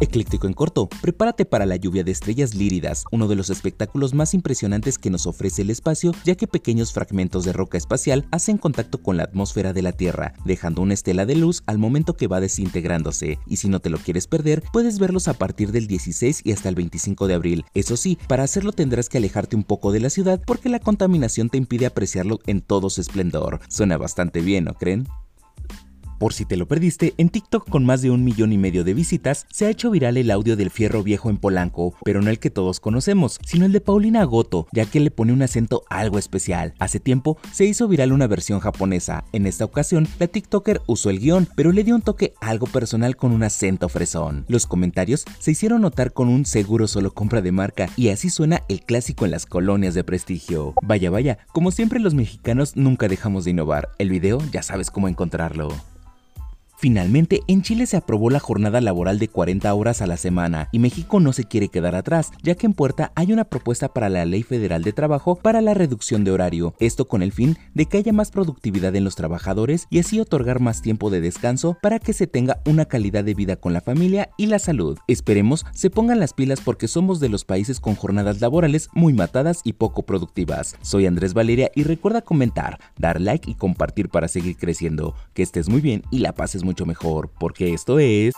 Ecléctico en corto, prepárate para la lluvia de estrellas líridas, uno de los espectáculos más impresionantes que nos ofrece el espacio, ya que pequeños fragmentos de roca espacial hacen contacto con la atmósfera de la Tierra, dejando una estela de luz al momento que va desintegrándose. Y si no te lo quieres perder, puedes verlos a partir del 16 y hasta el 25 de abril. Eso sí, para hacerlo tendrás que alejarte un poco de la ciudad porque la contaminación te impide apreciarlo en todo su esplendor. Suena bastante bien, ¿no creen? Por si te lo perdiste, en TikTok con más de un millón y medio de visitas, se ha hecho viral el audio del fierro viejo en Polanco, pero no el que todos conocemos, sino el de Paulina Goto, ya que le pone un acento algo especial. Hace tiempo se hizo viral una versión japonesa. En esta ocasión, la TikToker usó el guion, pero le dio un toque algo personal con un acento fresón. Los comentarios se hicieron notar con un seguro solo compra de marca, y así suena el clásico en las colonias de prestigio. Vaya, vaya, como siempre los mexicanos nunca dejamos de innovar. El video ya sabes cómo encontrarlo. Finalmente, en Chile se aprobó la jornada laboral de 40 horas a la semana y México no se quiere quedar atrás, ya que en puerta hay una propuesta para la Ley Federal de Trabajo para la reducción de horario, esto con el fin de que haya más productividad en los trabajadores y así otorgar más tiempo de descanso para que se tenga una calidad de vida con la familia y la salud. Esperemos se pongan las pilas porque somos de los países con jornadas laborales muy matadas y poco productivas. Soy Andrés Valeria y recuerda comentar, dar like y compartir para seguir creciendo. Que estés muy bien y la pases mucho mejor, porque esto es...